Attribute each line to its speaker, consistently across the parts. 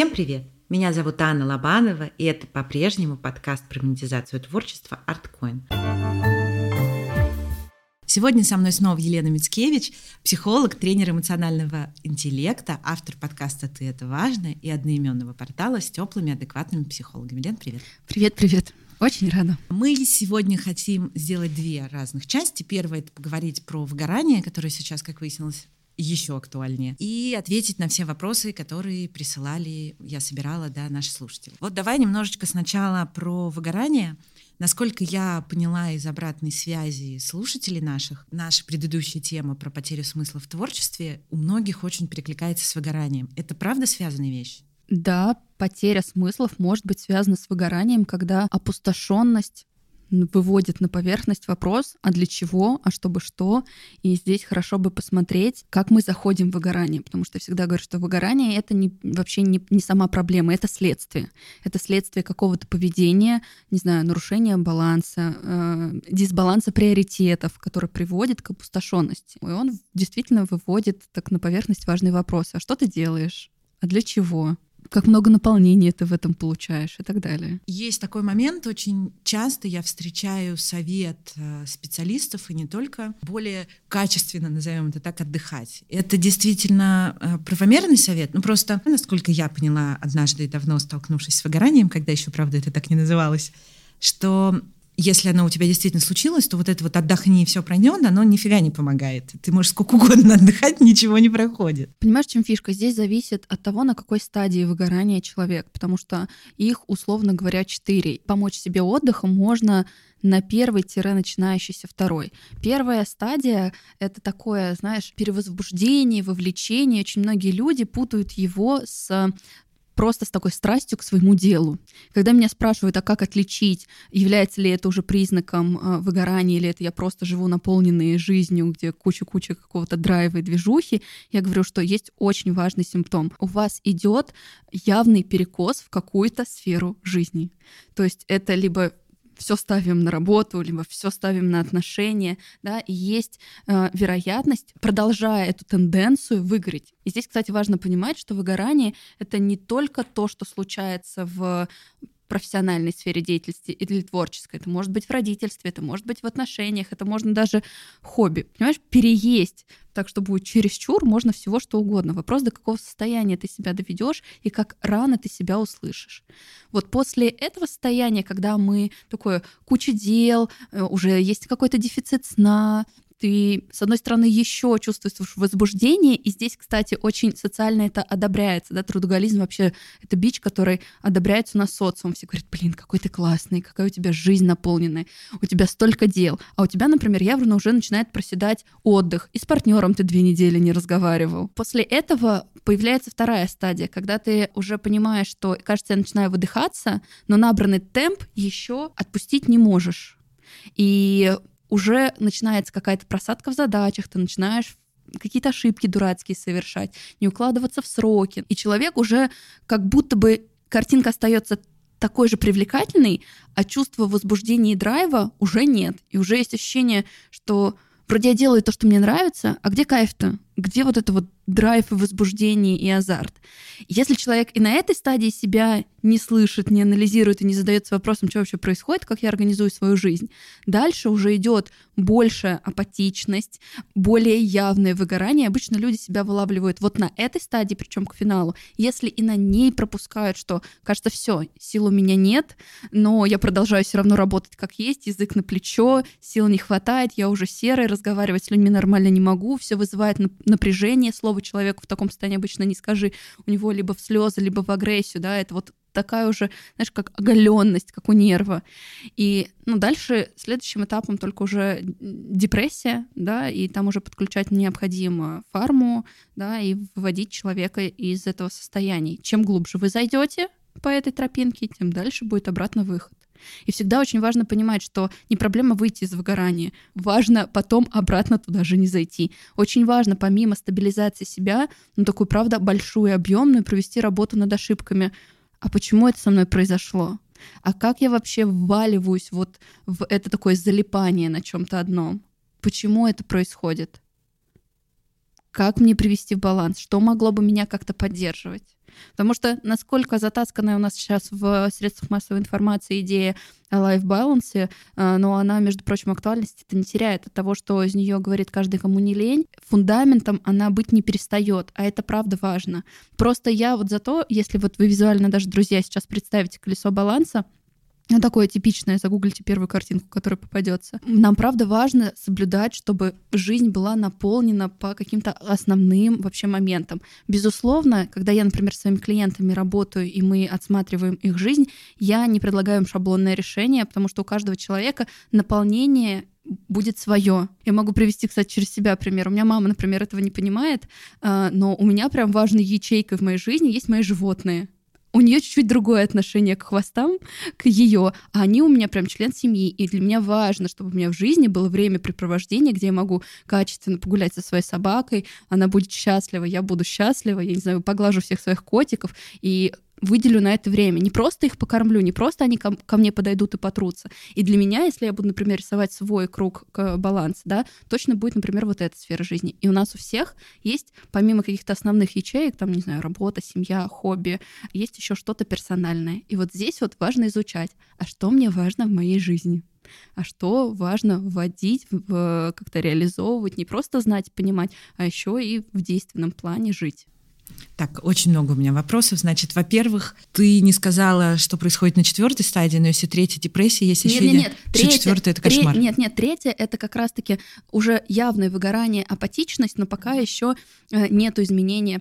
Speaker 1: Всем привет! Меня зовут Анна Лобанова, и это по-прежнему подкаст про монетизацию творчества ArtCoin. Сегодня со мной снова Елена Мицкевич, психолог, тренер эмоционального интеллекта, автор подкаста «Ты – это важно» и одноименного портала с теплыми, адекватными психологами. Лен, привет.
Speaker 2: Привет, привет. Очень рада.
Speaker 1: Мы сегодня хотим сделать две разных части. Первая — это поговорить про выгорание, которое сейчас, как выяснилось, еще актуальнее, и ответить на все вопросы, которые присылали, я собирала, да, наши слушатели. Вот давай немножечко сначала про выгорание. Насколько я поняла из обратной связи слушателей наших, наша предыдущая тема про потерю смысла в творчестве у многих очень перекликается с выгоранием. Это правда связанные вещи?
Speaker 2: Да, потеря смыслов может быть связана с выгоранием, когда опустошенность выводит на поверхность вопрос, а для чего, а чтобы что. И здесь хорошо бы посмотреть, как мы заходим в выгорание, потому что я всегда говорю, что выгорание — это не, вообще не, не сама проблема, это следствие. Это следствие какого-то поведения, не знаю, нарушения баланса, э, дисбаланса приоритетов, который приводит к опустошенности. И он действительно выводит так на поверхность важный вопрос. А что ты делаешь? А для чего? Как много наполнения ты в этом получаешь и так далее.
Speaker 1: Есть такой момент, очень часто я встречаю совет э, специалистов и не только, более качественно, назовем это так, отдыхать. Это действительно э, правомерный совет, ну просто, насколько я поняла однажды давно столкнувшись с выгоранием, когда еще, правда, это так не называлось, что если оно у тебя действительно случилось, то вот это вот отдохни и все пройдет, оно нифига не помогает. Ты можешь сколько угодно отдыхать, ничего не проходит.
Speaker 2: Понимаешь, чем фишка? Здесь зависит от того, на какой стадии выгорания человек, потому что их, условно говоря, четыре. Помочь себе отдыхом можно на первый-начинающийся второй. Первая стадия — это такое, знаешь, перевозбуждение, вовлечение. Очень многие люди путают его с просто с такой страстью к своему делу. Когда меня спрашивают, а как отличить, является ли это уже признаком э, выгорания, или это я просто живу наполненной жизнью, где куча-куча какого-то драйва и движухи, я говорю, что есть очень важный симптом. У вас идет явный перекос в какую-то сферу жизни. То есть это либо все ставим на работу, либо все ставим на отношения, да, и есть э, вероятность, продолжая эту тенденцию, выгореть. И здесь, кстати, важно понимать, что выгорание — это не только то, что случается в профессиональной сфере деятельности или творческой. Это может быть в родительстве, это может быть в отношениях, это можно даже хобби. Понимаешь, переесть так, что будет чересчур, можно всего что угодно. Вопрос, до какого состояния ты себя доведешь и как рано ты себя услышишь. Вот после этого состояния, когда мы такое куча дел, э, уже есть какой-то дефицит сна, ты, с одной стороны, еще чувствуешь возбуждение, и здесь, кстати, очень социально это одобряется, да, трудоголизм вообще это бич, который одобряется у нас социумом. Все говорят, блин, какой ты классный, какая у тебя жизнь наполненная, у тебя столько дел. А у тебя, например, явно уже начинает проседать отдых, и с партнером ты две недели не разговаривал. После этого появляется вторая стадия, когда ты уже понимаешь, что, кажется, я начинаю выдыхаться, но набранный темп еще отпустить не можешь. И уже начинается какая-то просадка в задачах, ты начинаешь какие-то ошибки дурацкие совершать, не укладываться в сроки. И человек уже как будто бы картинка остается такой же привлекательной, а чувства возбуждения и драйва уже нет. И уже есть ощущение, что вроде я делаю то, что мне нравится, а где кайф-то? Где вот это вот драйв и возбуждение и азарт? Если человек и на этой стадии себя не слышит, не анализирует и не задается вопросом, что вообще происходит, как я организую свою жизнь, дальше уже идет большая апатичность, более явное выгорание. Обычно люди себя вылавливают вот на этой стадии, причем к финалу. Если и на ней пропускают, что кажется, все, сил у меня нет, но я продолжаю все равно работать как есть, язык на плечо, сил не хватает, я уже серый, разговаривать с людьми нормально не могу, все вызывает напряжение, слово человеку в таком состоянии обычно не скажи, у него либо в слезы, либо в агрессию, да, это вот такая уже, знаешь, как оголенность, как у нерва. И ну, дальше следующим этапом только уже депрессия, да, и там уже подключать необходимо фарму, да, и выводить человека из этого состояния. Чем глубже вы зайдете по этой тропинке, тем дальше будет обратно выход. И всегда очень важно понимать, что не проблема выйти из выгорания, важно потом обратно туда же не зайти. Очень важно, помимо стабилизации себя, ну такую, правда, большую, объемную, провести работу над ошибками. А почему это со мной произошло? А как я вообще вваливаюсь вот в это такое залипание на чем-то одном? Почему это происходит? Как мне привести в баланс? Что могло бы меня как-то поддерживать? Потому что насколько затасканная у нас сейчас в средствах массовой информации идея о лайф-балансе, э, но она, между прочим, актуальности это не теряет от того, что из нее говорит каждый, кому не лень. Фундаментом она быть не перестает, а это правда важно. Просто я вот за то, если вот вы визуально даже, друзья, сейчас представите колесо баланса, такое типичное, загуглите первую картинку, которая попадется. Нам, правда, важно соблюдать, чтобы жизнь была наполнена по каким-то основным вообще моментам. Безусловно, когда я, например, с своими клиентами работаю, и мы отсматриваем их жизнь, я не предлагаю им шаблонное решение, потому что у каждого человека наполнение будет свое. Я могу привести, кстати, через себя пример. У меня мама, например, этого не понимает, а, но у меня прям важной ячейкой в моей жизни есть мои животные у нее чуть-чуть другое отношение к хвостам, к ее, а они у меня прям член семьи, и для меня важно, чтобы у меня в жизни было времяпрепровождение, где я могу качественно погулять со своей собакой, она будет счастлива, я буду счастлива, я не знаю, поглажу всех своих котиков, и выделю на это время. Не просто их покормлю, не просто они ко, ко мне подойдут и потрутся. И для меня, если я буду, например, рисовать свой круг баланса, да, точно будет, например, вот эта сфера жизни. И у нас у всех есть, помимо каких-то основных ячеек, там, не знаю, работа, семья, хобби, есть еще что-то персональное. И вот здесь вот важно изучать, а что мне важно в моей жизни а что важно вводить, как-то реализовывать, не просто знать, понимать, а еще и в действенном плане жить.
Speaker 1: Так, очень много у меня вопросов. Значит, во-первых, ты не сказала, что происходит на четвертой стадии, но если третья депрессия, есть нет, еще нет, нет, третья, четвертая это кошмар.
Speaker 2: Тре- нет, нет, третья это как раз-таки уже явное выгорание, апатичность, но пока еще э, нету изменения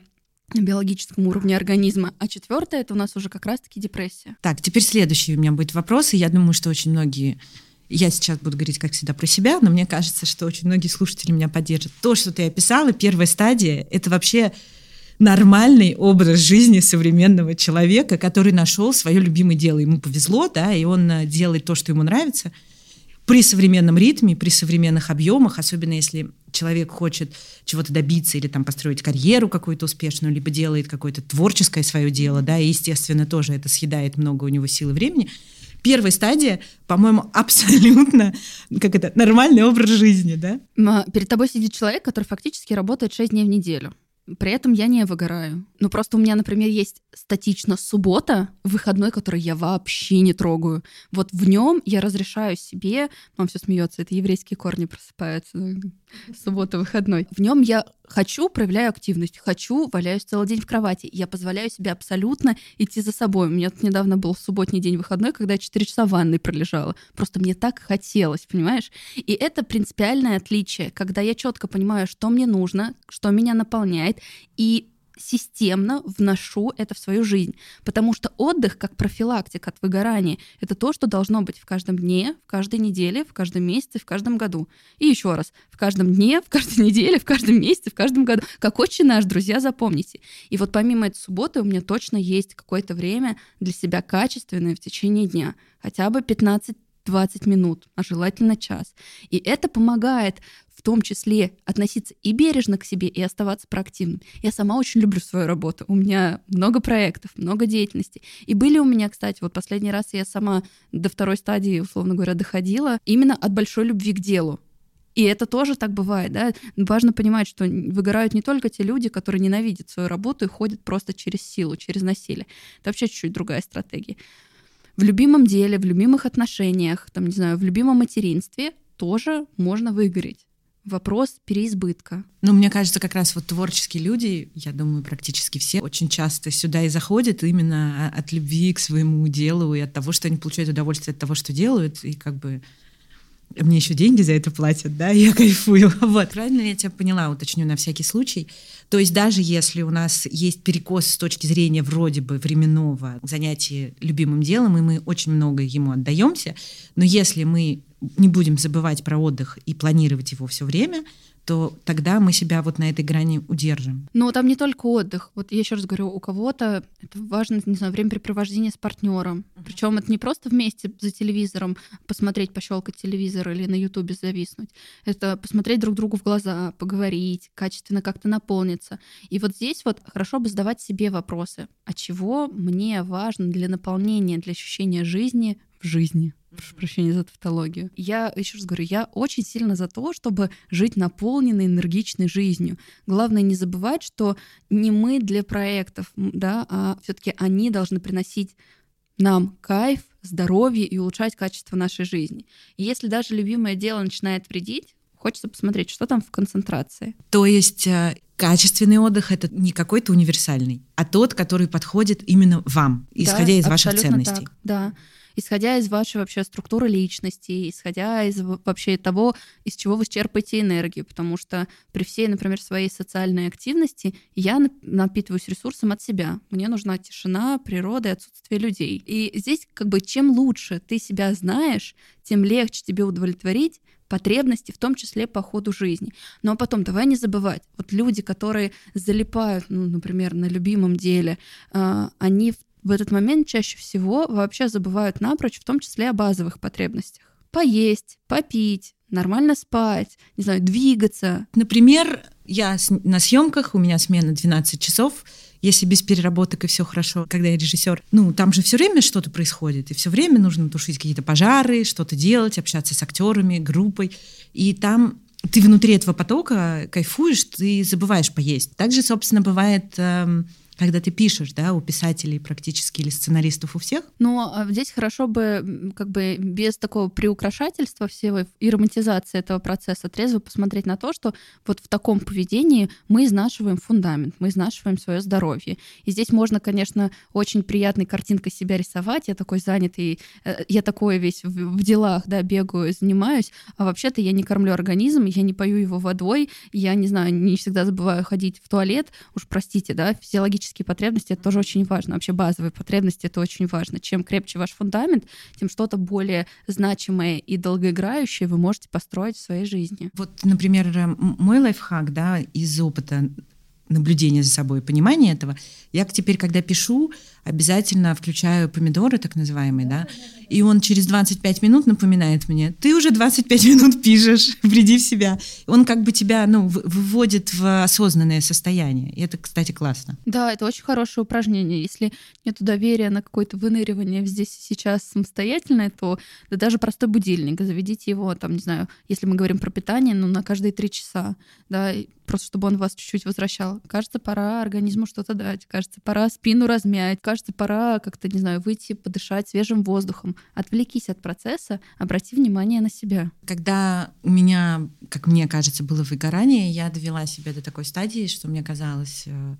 Speaker 2: биологическом уровне организма. А четвертое это у нас уже как раз-таки депрессия.
Speaker 1: Так, теперь следующий у меня будет вопрос, и я думаю, что очень многие я сейчас буду говорить, как всегда, про себя, но мне кажется, что очень многие слушатели меня поддержат. То, что ты описала, первая стадия, это вообще нормальный образ жизни современного человека, который нашел свое любимое дело. Ему повезло, да, и он э, делает то, что ему нравится при современном ритме, при современных объемах, особенно если человек хочет чего-то добиться или там построить карьеру какую-то успешную, либо делает какое-то творческое свое дело, да, и, естественно, тоже это съедает много у него силы времени. Первая стадия, по-моему, абсолютно как это, нормальный образ жизни, да?
Speaker 2: Перед тобой сидит человек, который фактически работает 6 дней в неделю. При этом я не выгораю. Ну, просто у меня, например, есть статично суббота, выходной, который я вообще не трогаю. Вот в нем я разрешаю себе, мам все смеется, это еврейские корни просыпаются, суббота, выходной. В нем я хочу, проявляю активность, хочу, валяюсь целый день в кровати. Я позволяю себе абсолютно идти за собой. У меня тут недавно был субботний день выходной, когда я 4 часа в ванной пролежала. Просто мне так хотелось, понимаешь? И это принципиальное отличие, когда я четко понимаю, что мне нужно, что меня наполняет, и системно вношу это в свою жизнь. Потому что отдых, как профилактика от выгорания, это то, что должно быть в каждом дне, в каждой неделе, в каждом месяце, в каждом году. И еще раз, в каждом дне, в каждой неделе, в каждом месяце, в каждом году. Как очень наш, друзья, запомните. И вот помимо этой субботы у меня точно есть какое-то время для себя качественное в течение дня. Хотя бы 15 20 минут, а желательно час. И это помогает в том числе относиться и бережно к себе, и оставаться проактивным. Я сама очень люблю свою работу. У меня много проектов, много деятельности. И были у меня, кстати, вот последний раз я сама до второй стадии, условно говоря, доходила именно от большой любви к делу. И это тоже так бывает, да. Важно понимать, что выгорают не только те люди, которые ненавидят свою работу и ходят просто через силу, через насилие. Это вообще чуть-чуть другая стратегия в любимом деле, в любимых отношениях, там, не знаю, в любимом материнстве тоже можно выгореть. Вопрос переизбытка.
Speaker 1: Ну, мне кажется, как раз вот творческие люди, я думаю, практически все, очень часто сюда и заходят именно от любви к своему делу и от того, что они получают удовольствие от того, что делают, и как бы мне еще деньги за это платят, да, я кайфую. Вот, правильно я тебя поняла, уточню на всякий случай. То есть даже если у нас есть перекос с точки зрения вроде бы временного занятия любимым делом, и мы очень много ему отдаемся, но если мы не будем забывать про отдых и планировать его все время, то тогда мы себя вот на этой грани удержим.
Speaker 2: Но там не только отдых. Вот я еще раз говорю, у кого-то это важно, не знаю, времяпрепровождение с партнером. Uh-huh. Причем это не просто вместе за телевизором посмотреть, пощелкать телевизор или на Ютубе зависнуть. Это посмотреть друг другу в глаза, поговорить, качественно как-то наполниться. И вот здесь вот хорошо бы задавать себе вопросы. А чего мне важно для наполнения, для ощущения жизни в жизни? Прошу прощения за тавтологию. Я еще раз говорю, я очень сильно за то, чтобы жить наполненной, энергичной жизнью. Главное не забывать, что не мы для проектов, да, а все-таки они должны приносить нам кайф, здоровье и улучшать качество нашей жизни. И если даже любимое дело начинает вредить, хочется посмотреть, что там в концентрации.
Speaker 1: То есть э, качественный отдых это не какой-то универсальный, а тот, который подходит именно вам, исходя да, из ваших ценностей.
Speaker 2: Так, да исходя из вашей вообще структуры личности, исходя из вообще того, из чего вы черпаете энергию, потому что при всей, например, своей социальной активности я напитываюсь ресурсом от себя. Мне нужна тишина, природа и отсутствие людей. И здесь как бы чем лучше ты себя знаешь, тем легче тебе удовлетворить потребности, в том числе по ходу жизни. Но потом давай не забывать, вот люди, которые залипают, ну, например, на любимом деле, э, они в в этот момент чаще всего вообще забывают напрочь, в том числе о базовых потребностях. Поесть, попить, нормально спать, не знаю, двигаться.
Speaker 1: Например, я на съемках, у меня смена 12 часов, если без переработок и все хорошо, когда я режиссер, ну, там же все время что-то происходит, и все время нужно тушить какие-то пожары, что-то делать, общаться с актерами, группой. И там ты внутри этого потока кайфуешь, ты забываешь поесть. Также, собственно, бывает эм, когда ты пишешь, да, у писателей практически или сценаристов у всех?
Speaker 2: Но а, здесь хорошо бы как бы без такого приукрашательства всего и романтизации этого процесса трезво посмотреть на то, что вот в таком поведении мы изнашиваем фундамент, мы изнашиваем свое здоровье. И здесь можно, конечно, очень приятной картинкой себя рисовать. Я такой занятый, э, я такой весь в, делах, да, бегаю, занимаюсь, а вообще-то я не кормлю организм, я не пою его водой, я, не знаю, не всегда забываю ходить в туалет, уж простите, да, физиологически физические потребности это тоже очень важно. Вообще базовые потребности это очень важно. Чем крепче ваш фундамент, тем что-то более значимое и долгоиграющее вы можете построить в своей жизни.
Speaker 1: Вот, например, мой лайфхак, да, из опыта наблюдения за собой, понимания этого, я теперь, когда пишу, обязательно включаю помидоры, так называемые, да, и он через 25 минут напоминает мне, ты уже 25 минут пишешь, приди в себя. Он как бы тебя, ну, выводит в осознанное состояние. И это, кстати, классно.
Speaker 2: Да, это очень хорошее упражнение. Если нет доверия на какое-то выныривание здесь и сейчас самостоятельное, то да даже простой будильник, заведите его, там, не знаю, если мы говорим про питание, ну, на каждые три часа, да, просто чтобы он вас чуть-чуть возвращал. Кажется, пора организму что-то дать, кажется, пора спину размять, кажется, пора как-то, не знаю, выйти, подышать свежим воздухом. Отвлекись от процесса, обрати внимание на себя.
Speaker 1: Когда у меня, как мне кажется, было выгорание, я довела себя до такой стадии, что мне казалось, э,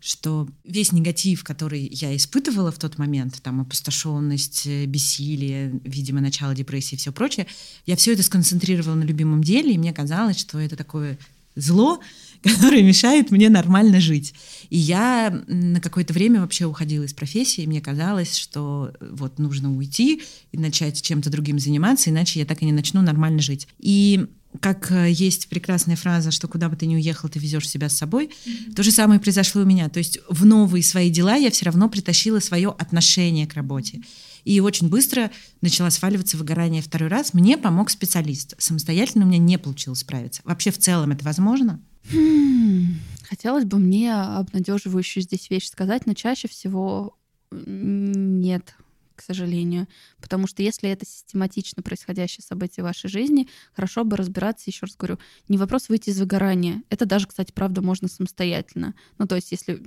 Speaker 1: что весь негатив, который я испытывала в тот момент, там опустошенность, э, бессилие, видимо, начало депрессии и все прочее, я все это сконцентрировала на любимом деле, и мне казалось, что это такое зло, которое мешает мне нормально жить. И я на какое-то время вообще уходила из профессии, и мне казалось, что э, вот нужно уйти и начать чем-то другим заниматься, иначе я так и не начну нормально жить. И как э, есть прекрасная фраза, что куда бы ты ни уехал, ты везешь себя с собой. Mm-hmm. То же самое произошло у меня. То есть в новые свои дела я все равно притащила свое отношение к работе. И очень быстро начала сваливаться выгорание второй раз. Мне помог специалист. Самостоятельно у меня не получилось справиться. Вообще в целом это возможно?
Speaker 2: Хм, хотелось бы мне обнадеживающую здесь вещь сказать, но чаще всего нет к сожалению. Потому что если это систематично происходящее событие в вашей жизни, хорошо бы разбираться, еще раз говорю, не вопрос выйти из выгорания. Это даже, кстати, правда, можно самостоятельно. Ну, то есть, если,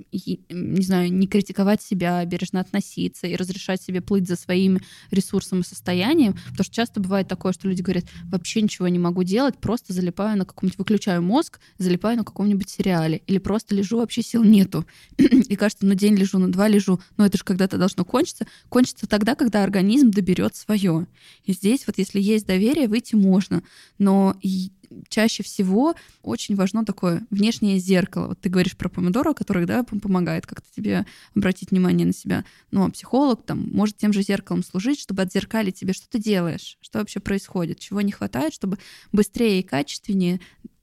Speaker 2: не знаю, не критиковать себя, бережно относиться и разрешать себе плыть за своим ресурсом и состоянием, потому что часто бывает такое, что люди говорят, вообще ничего не могу делать, просто залипаю на каком-нибудь, выключаю мозг, залипаю на каком-нибудь сериале, или просто лежу, вообще сил нету. и кажется, ну день лежу, ну два лежу, но это же когда-то должно кончиться. Кончится так тогда, когда организм доберет свое. И здесь вот если есть доверие, выйти можно. Но чаще всего очень важно такое внешнее зеркало. Вот ты говоришь про помидоры, который, да, помогает как-то тебе обратить внимание на себя. Ну, а психолог там может тем же зеркалом служить, чтобы отзеркалить тебе, что ты делаешь, что вообще происходит, чего не хватает, чтобы быстрее и качественнее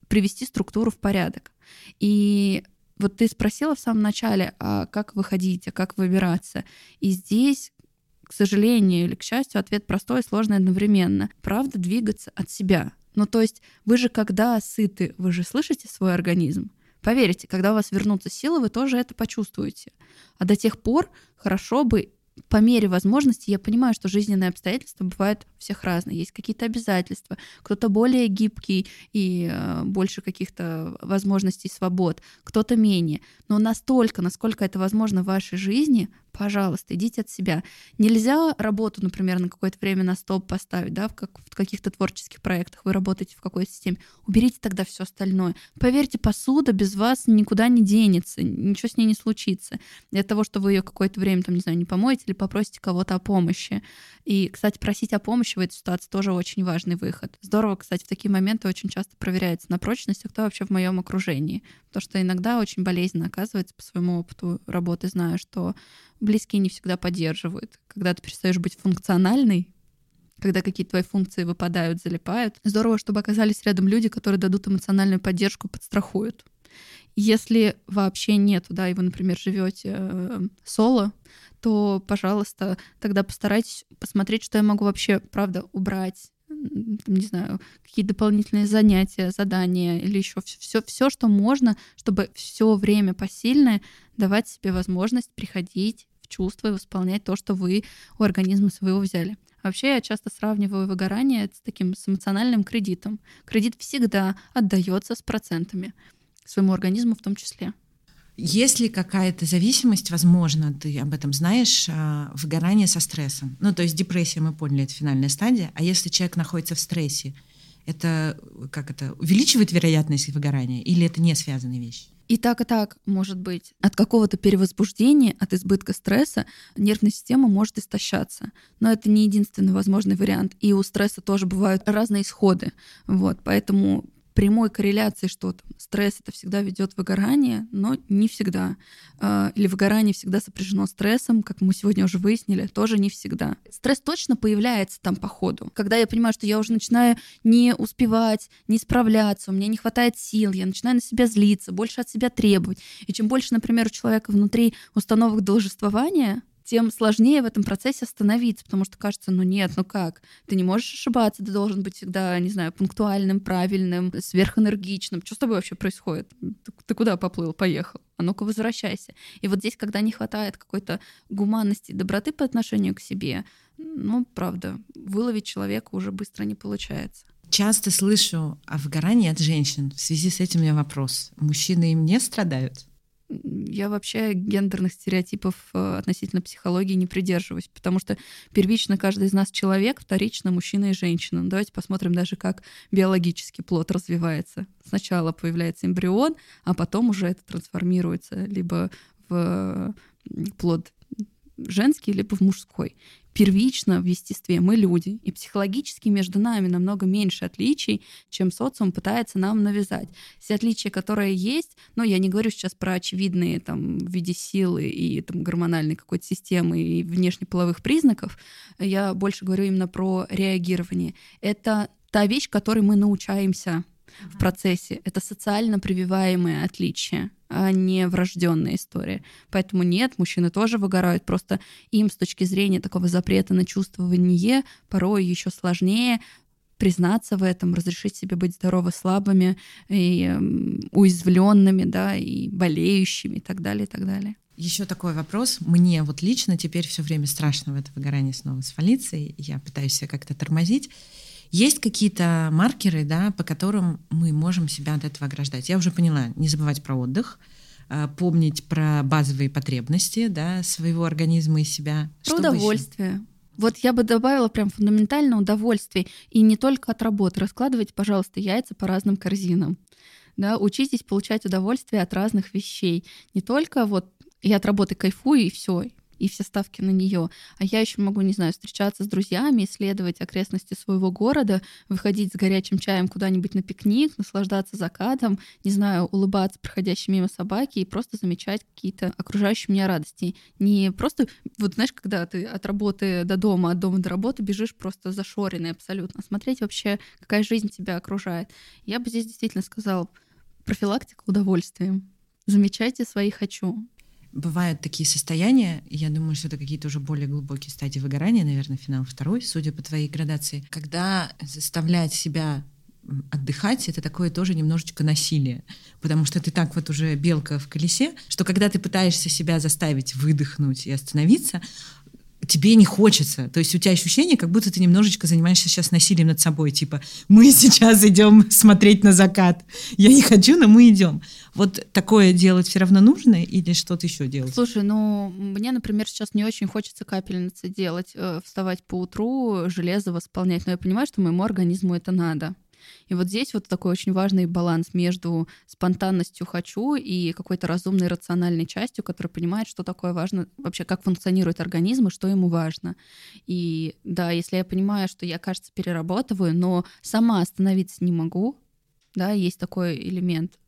Speaker 2: привести структуру в порядок. И вот ты спросила в самом начале, а как выходить, а как выбираться. И здесь к сожалению или к счастью, ответ простой и сложный одновременно. Правда, двигаться от себя. Ну, то есть вы же когда сыты, вы же слышите свой организм. Поверьте, когда у вас вернутся силы, вы тоже это почувствуете. А до тех пор хорошо бы по мере возможности я понимаю, что жизненные обстоятельства бывают у всех разные. Есть какие-то обязательства, кто-то более гибкий и э, больше каких-то возможностей свобод, кто-то менее. Но настолько, насколько это возможно в вашей жизни, пожалуйста, идите от себя. Нельзя работу, например, на какое-то время на стоп поставить, да, в, как, в каких-то творческих проектах, вы работаете в какой-то системе. Уберите тогда все остальное. Поверьте, посуда без вас никуда не денется, ничего с ней не случится. Для того, что вы ее какое-то время, там, не знаю, не помоете или попросите кого-то о помощи. И, кстати, просить о помощи в этой ситуации тоже очень важный выход. Здорово, кстати, в такие моменты очень часто проверяется на прочность, а кто вообще в моем окружении. Потому что иногда очень болезненно оказывается по своему опыту работы, знаю, что близкие не всегда поддерживают. Когда ты перестаешь быть функциональной, когда какие-то твои функции выпадают, залипают. Здорово, чтобы оказались рядом люди, которые дадут эмоциональную поддержку, подстрахуют. Если вообще нет, да, и вы, например, живете э, соло, то, пожалуйста, тогда постарайтесь посмотреть, что я могу вообще, правда, убрать, не знаю, какие дополнительные занятия, задания или еще все, все, что можно, чтобы все время посильное давать себе возможность приходить в чувство и восполнять то, что вы у организма своего взяли. Вообще я часто сравниваю выгорание с таким с эмоциональным кредитом. Кредит всегда отдается с процентами своему организму в том числе.
Speaker 1: Есть ли какая-то зависимость, возможно, ты об этом знаешь, а, выгорание со стрессом? Ну, то есть депрессия, мы поняли, это финальная стадия. А если человек находится в стрессе, это как это увеличивает вероятность выгорания или это не связанные вещи?
Speaker 2: И так, и так может быть. От какого-то перевозбуждения, от избытка стресса нервная система может истощаться. Но это не единственный возможный вариант. И у стресса тоже бывают разные исходы. Вот, поэтому прямой корреляции, что там, стресс это всегда ведет выгорание, но не всегда. А, или выгорание всегда сопряжено стрессом, как мы сегодня уже выяснили, тоже не всегда. Стресс точно появляется там по ходу. Когда я понимаю, что я уже начинаю не успевать, не справляться, у меня не хватает сил, я начинаю на себя злиться, больше от себя требовать. И чем больше, например, у человека внутри установок должествования, тем сложнее в этом процессе остановиться, потому что кажется, ну нет, ну как? Ты не можешь ошибаться, ты должен быть всегда, не знаю, пунктуальным, правильным, сверхэнергичным. Что с тобой вообще происходит? Ты, ты куда поплыл, поехал? А ну-ка возвращайся. И вот здесь, когда не хватает какой-то гуманности, доброты по отношению к себе, ну, правда, выловить человека уже быстро не получается.
Speaker 1: Часто слышу о выгорании от женщин. В связи с этим у меня вопрос. Мужчины им не страдают?
Speaker 2: Я вообще гендерных стереотипов э, относительно психологии не придерживаюсь, потому что первично каждый из нас человек, вторично мужчина и женщина. Ну, давайте посмотрим даже, как биологический плод развивается. Сначала появляется эмбрион, а потом уже это трансформируется либо в плод женский, либо в мужской первично в естестве мы люди, и психологически между нами намного меньше отличий, чем социум пытается нам навязать. Все отличия, которые есть, но я не говорю сейчас про очевидные там в виде силы и там гормональной какой-то системы и внешнеполовых признаков, я больше говорю именно про реагирование. Это та вещь, которой мы научаемся в процессе. Это социально прививаемые отличия, а не врожденная история. Поэтому нет, мужчины тоже выгорают. Просто им с точки зрения такого запрета на чувствование порой еще сложнее признаться в этом, разрешить себе быть здорово слабыми и уязвленными, да, и болеющими и так далее, и так далее.
Speaker 1: Еще такой вопрос. Мне вот лично теперь все время страшно в это выгорание снова свалиться, и я пытаюсь себя как-то тормозить. Есть какие-то маркеры, да, по которым мы можем себя от этого ограждать. Я уже поняла, не забывать про отдых, а, помнить про базовые потребности да, своего организма и себя.
Speaker 2: Про удовольствие. Вот я бы добавила прям фундаментально удовольствие. И не только от работы. Раскладывайте, пожалуйста, яйца по разным корзинам. Да, учитесь получать удовольствие от разных вещей. Не только вот я от работы кайфую и все, и все ставки на нее. А я еще могу, не знаю, встречаться с друзьями, исследовать окрестности своего города, выходить с горячим чаем куда-нибудь на пикник, наслаждаться закатом, не знаю, улыбаться проходящей мимо собаки и просто замечать какие-то окружающие меня радости. Не просто, вот знаешь, когда ты от работы до дома, от дома до работы бежишь просто зашоренный абсолютно. Смотреть вообще, какая жизнь тебя окружает. Я бы здесь действительно сказала, профилактика удовольствием. Замечайте свои «хочу»
Speaker 1: бывают такие состояния, я думаю, что это какие-то уже более глубокие стадии выгорания, наверное, финал второй, судя по твоей градации, когда заставлять себя отдыхать, это такое тоже немножечко насилие, потому что ты так вот уже белка в колесе, что когда ты пытаешься себя заставить выдохнуть и остановиться, тебе не хочется. То есть у тебя ощущение, как будто ты немножечко занимаешься сейчас насилием над собой. Типа, мы сейчас идем смотреть на закат. Я не хочу, но мы идем. Вот такое делать все равно нужно или что-то еще делать?
Speaker 2: Слушай, ну, мне, например, сейчас не очень хочется капельницы делать, э, вставать по утру, железо восполнять. Но я понимаю, что моему организму это надо. И вот здесь вот такой очень важный баланс между спонтанностью «хочу» и какой-то разумной, рациональной частью, которая понимает, что такое важно, вообще как функционирует организм и что ему важно. И да, если я понимаю, что я, кажется, переработываю, но сама остановиться не могу, да, есть такой элемент,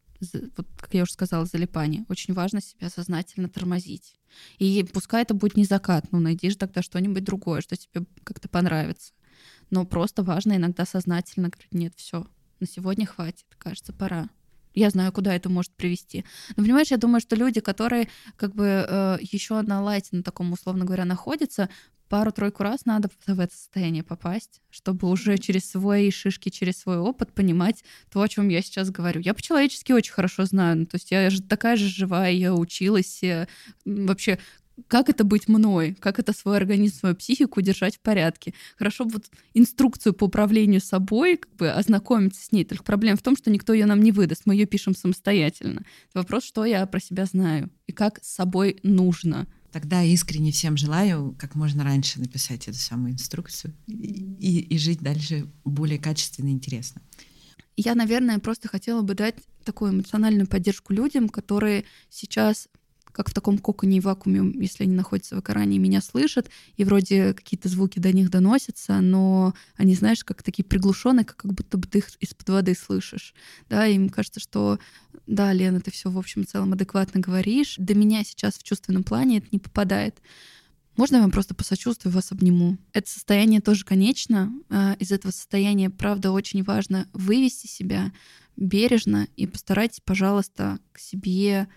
Speaker 2: вот, как я уже сказала, залипание. Очень важно себя сознательно тормозить. И пускай это будет не закат, но найди же тогда что-нибудь другое, что тебе как-то понравится но просто важно иногда сознательно говорить, нет, все, на сегодня хватит, кажется, пора. Я знаю, куда это может привести. Но понимаешь, я думаю, что люди, которые как бы э, еще на лайте, на таком, условно говоря, находятся, пару-тройку раз надо в это состояние попасть, чтобы уже через свои шишки, через свой опыт понимать то, о чем я сейчас говорю. Я по-человечески очень хорошо знаю. Ну, то есть я же такая же живая, я училась. Я вообще как это быть мной, как это свой организм, свою психику держать в порядке. Хорошо бы вот инструкцию по управлению собой, как бы ознакомиться с ней. Только проблема в том, что никто ее нам не выдаст, мы ее пишем самостоятельно. Вопрос, что я про себя знаю и как с собой нужно.
Speaker 1: Тогда искренне всем желаю как можно раньше написать эту самую инструкцию и, и жить дальше более качественно и интересно.
Speaker 2: Я, наверное, просто хотела бы дать такую эмоциональную поддержку людям, которые сейчас как в таком коконе и вакууме, если они находятся в экране, меня слышат, и вроде какие-то звуки до них доносятся, но они, знаешь, как такие приглушенные, как, как будто бы ты их из-под воды слышишь. Да, и им кажется, что да, Лена, ты все в общем целом адекватно говоришь. До меня сейчас в чувственном плане это не попадает. Можно я вам просто посочувствую, вас обниму? Это состояние тоже конечно. А, из этого состояния, правда, очень важно вывести себя бережно и постарайтесь, пожалуйста, к себе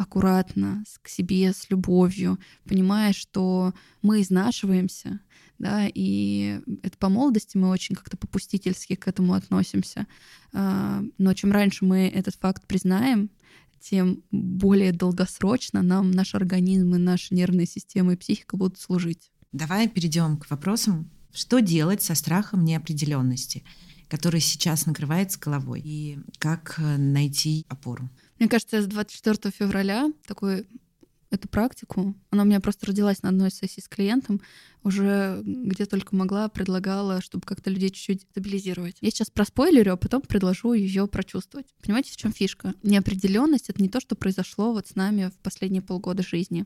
Speaker 2: аккуратно, к себе с любовью, понимая, что мы изнашиваемся, да, и это по молодости мы очень как-то попустительски к этому относимся. А, но чем раньше мы этот факт признаем, тем более долгосрочно нам наш организм и наша нервная система и психика будут служить.
Speaker 1: Давай перейдем к вопросам, что делать со страхом неопределенности, который сейчас накрывает с головой, и как э, найти опору.
Speaker 2: Мне кажется, с 24 февраля такой эту практику. Она у меня просто родилась на одной сессии с клиентом уже где только могла, предлагала, чтобы как-то людей чуть-чуть стабилизировать. Я сейчас проспойлерю, а потом предложу ее прочувствовать. Понимаете, в чем фишка? Неопределенность это не то, что произошло вот с нами в последние полгода жизни.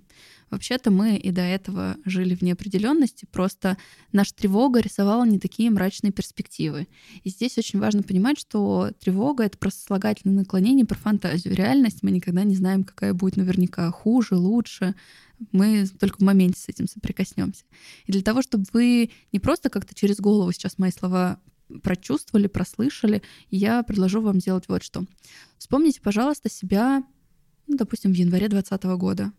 Speaker 2: Вообще-то мы и до этого жили в неопределенности, просто наша тревога рисовала не такие мрачные перспективы. И здесь очень важно понимать, что тревога — это просто слагательное наклонение про фантазию. Реальность мы никогда не знаем, какая будет наверняка хуже, лучше мы только в моменте с этим соприкоснемся. И для того, чтобы вы не просто как-то через голову сейчас мои слова прочувствовали, прослышали, я предложу вам сделать вот что. Вспомните, пожалуйста, себя, ну, допустим, в январе 2020 года.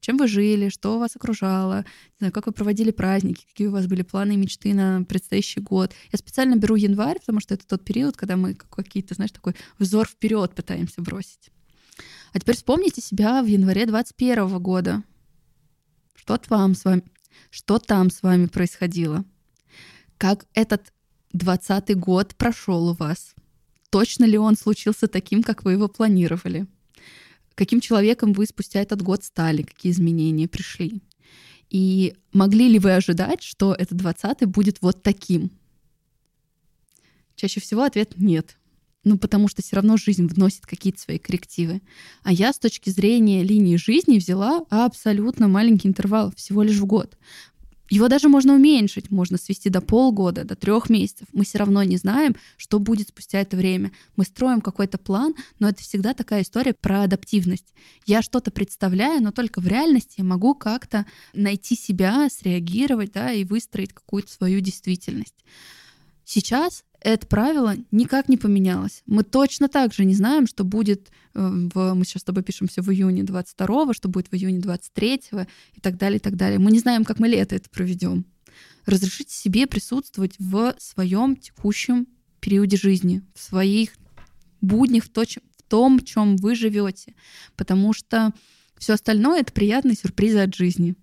Speaker 2: Чем вы жили, что вас окружало, не знаю, как вы проводили праздники, какие у вас были планы и мечты на предстоящий год. Я специально беру январь, потому что это тот период, когда мы какие-то, знаешь, такой взор вперед пытаемся бросить. А теперь вспомните себя в январе 21 года. Что там с вами, что там с вами происходило? Как этот 20 год прошел у вас? Точно ли он случился таким, как вы его планировали? Каким человеком вы спустя этот год стали? Какие изменения пришли? И могли ли вы ожидать, что этот 20 будет вот таким? Чаще всего ответ нет. Ну, потому что все равно жизнь вносит какие-то свои коррективы. А я с точки зрения линии жизни взяла абсолютно маленький интервал, всего лишь в год. Его даже можно уменьшить, можно свести до полгода, до трех месяцев. Мы все равно не знаем, что будет спустя это время. Мы строим какой-то план, но это всегда такая история про адаптивность. Я что-то представляю, но только в реальности я могу как-то найти себя, среагировать да, и выстроить какую-то свою действительность. Сейчас это правило никак не поменялось. Мы точно так же не знаем, что будет э, в... Мы сейчас с тобой пишемся в июне 22 что будет в июне 23 и так далее, и так далее. Мы не знаем, как мы лето это проведем. Разрешите себе присутствовать в своем текущем периоде жизни, в своих буднях, в, то, в том, чем вы живете. Потому что все остальное — это приятные сюрпризы от жизни.